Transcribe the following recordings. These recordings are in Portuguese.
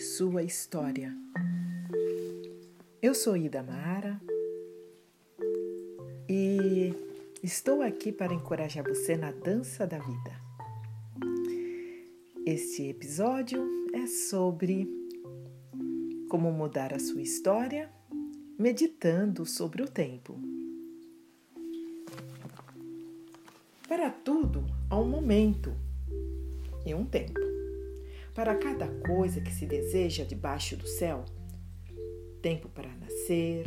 sua história. Eu sou Ida Mara e estou aqui para encorajar você na dança da vida. Este episódio é sobre como mudar a sua história meditando sobre o tempo. Para tudo há um momento e um tempo. Para cada coisa que se deseja debaixo do céu, tempo para nascer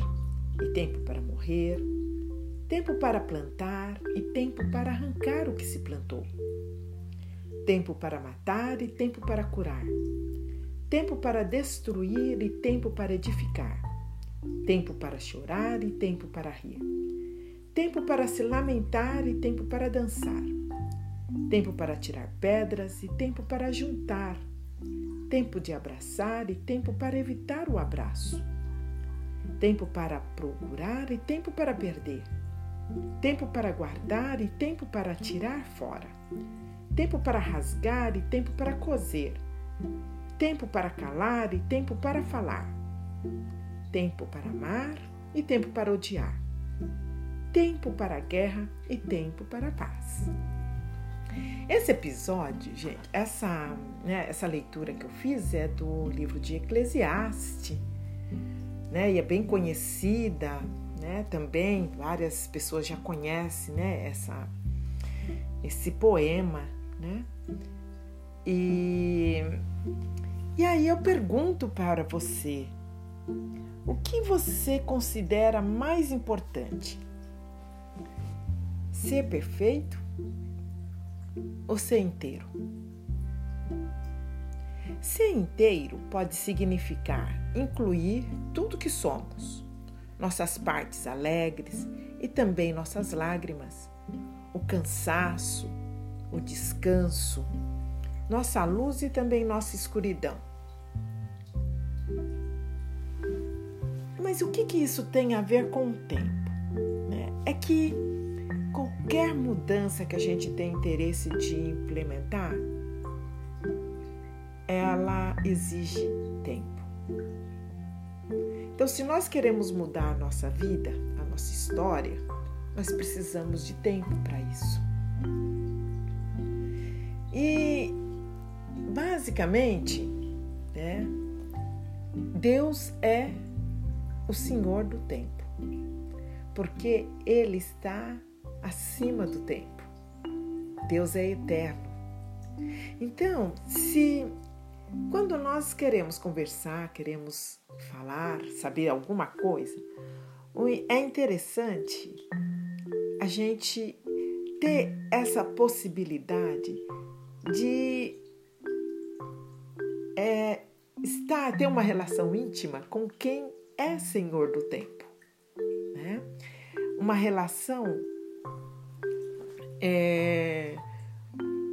e tempo para morrer, tempo para plantar e tempo para arrancar o que se plantou, tempo para matar e tempo para curar, tempo para destruir e tempo para edificar, tempo para chorar e tempo para rir, tempo para se lamentar e tempo para dançar tempo para tirar pedras e tempo para juntar, tempo de abraçar e tempo para evitar o abraço, tempo para procurar e tempo para perder, tempo para guardar e tempo para tirar fora, tempo para rasgar e tempo para coser, tempo para calar e tempo para falar, tempo para amar e tempo para odiar, tempo para a guerra e tempo para a paz. Esse episódio, gente, essa, né, essa leitura que eu fiz é do livro de Eclesiastes, né, e é bem conhecida, né, também várias pessoas já conhecem, né, essa, esse poema, né, e, e aí eu pergunto para você, o que você considera mais importante? Ser perfeito? Ou ser inteiro? Ser inteiro pode significar incluir tudo que somos, nossas partes alegres e também nossas lágrimas, o cansaço, o descanso, nossa luz e também nossa escuridão. Mas o que, que isso tem a ver com o tempo? É que qualquer mudança que a gente tem interesse de implementar, ela exige tempo. Então, se nós queremos mudar a nossa vida, a nossa história, nós precisamos de tempo para isso. E, basicamente, né, Deus é o Senhor do tempo, porque Ele está acima do tempo. Deus é eterno. Então, se quando nós queremos conversar, queremos falar, saber alguma coisa, é interessante a gente ter essa possibilidade de é, estar, ter uma relação íntima com quem é Senhor do tempo. Né? Uma relação é,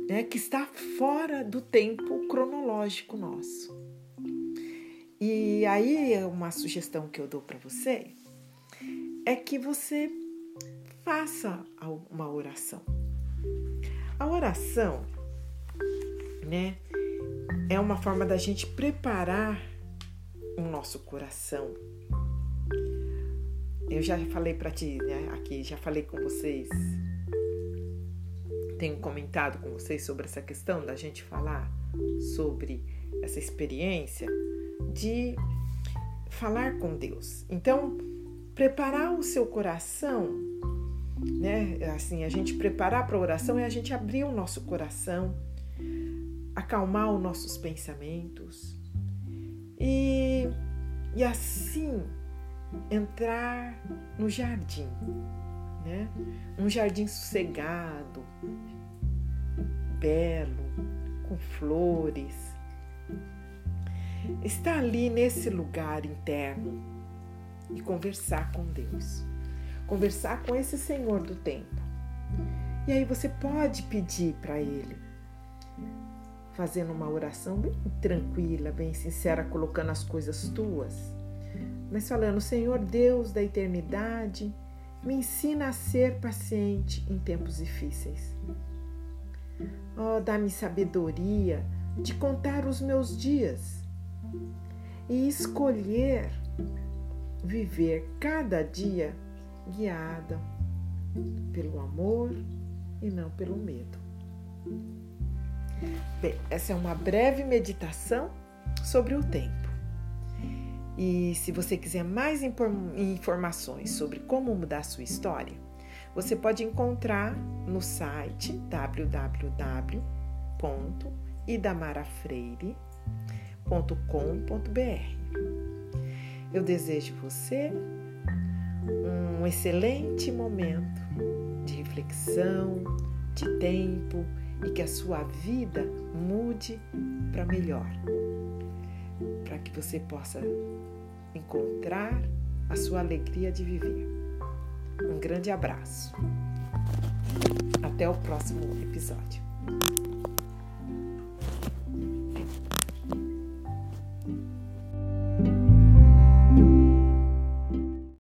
é, que está fora do tempo cronológico nosso. E aí, uma sugestão que eu dou para você é que você faça uma oração. A oração, né, é uma forma da gente preparar o nosso coração. Eu já falei para ti, né, aqui, já falei com vocês tenho comentado com vocês sobre essa questão da gente falar sobre essa experiência de falar com Deus. Então, preparar o seu coração, né? Assim, a gente preparar para a oração é a gente abrir o nosso coração, acalmar os nossos pensamentos e, e assim entrar no jardim, né? Um jardim sossegado, belo, com flores. Estar ali nesse lugar interno e conversar com Deus. Conversar com esse Senhor do tempo. E aí você pode pedir para Ele, fazendo uma oração bem tranquila, bem sincera, colocando as coisas tuas, mas falando: Senhor Deus da eternidade, me ensina a ser paciente em tempos difíceis. Oh, dá-me sabedoria de contar os meus dias. e escolher viver cada dia guiada pelo amor e não pelo medo. Bem, essa é uma breve meditação sobre o tempo. E se você quiser mais informações sobre como mudar sua história, você pode encontrar no site www.idamarafreire.com.br. Eu desejo você um excelente momento de reflexão, de tempo e que a sua vida mude para melhor, para que você possa encontrar a sua alegria de viver. Um grande abraço. Até o próximo episódio.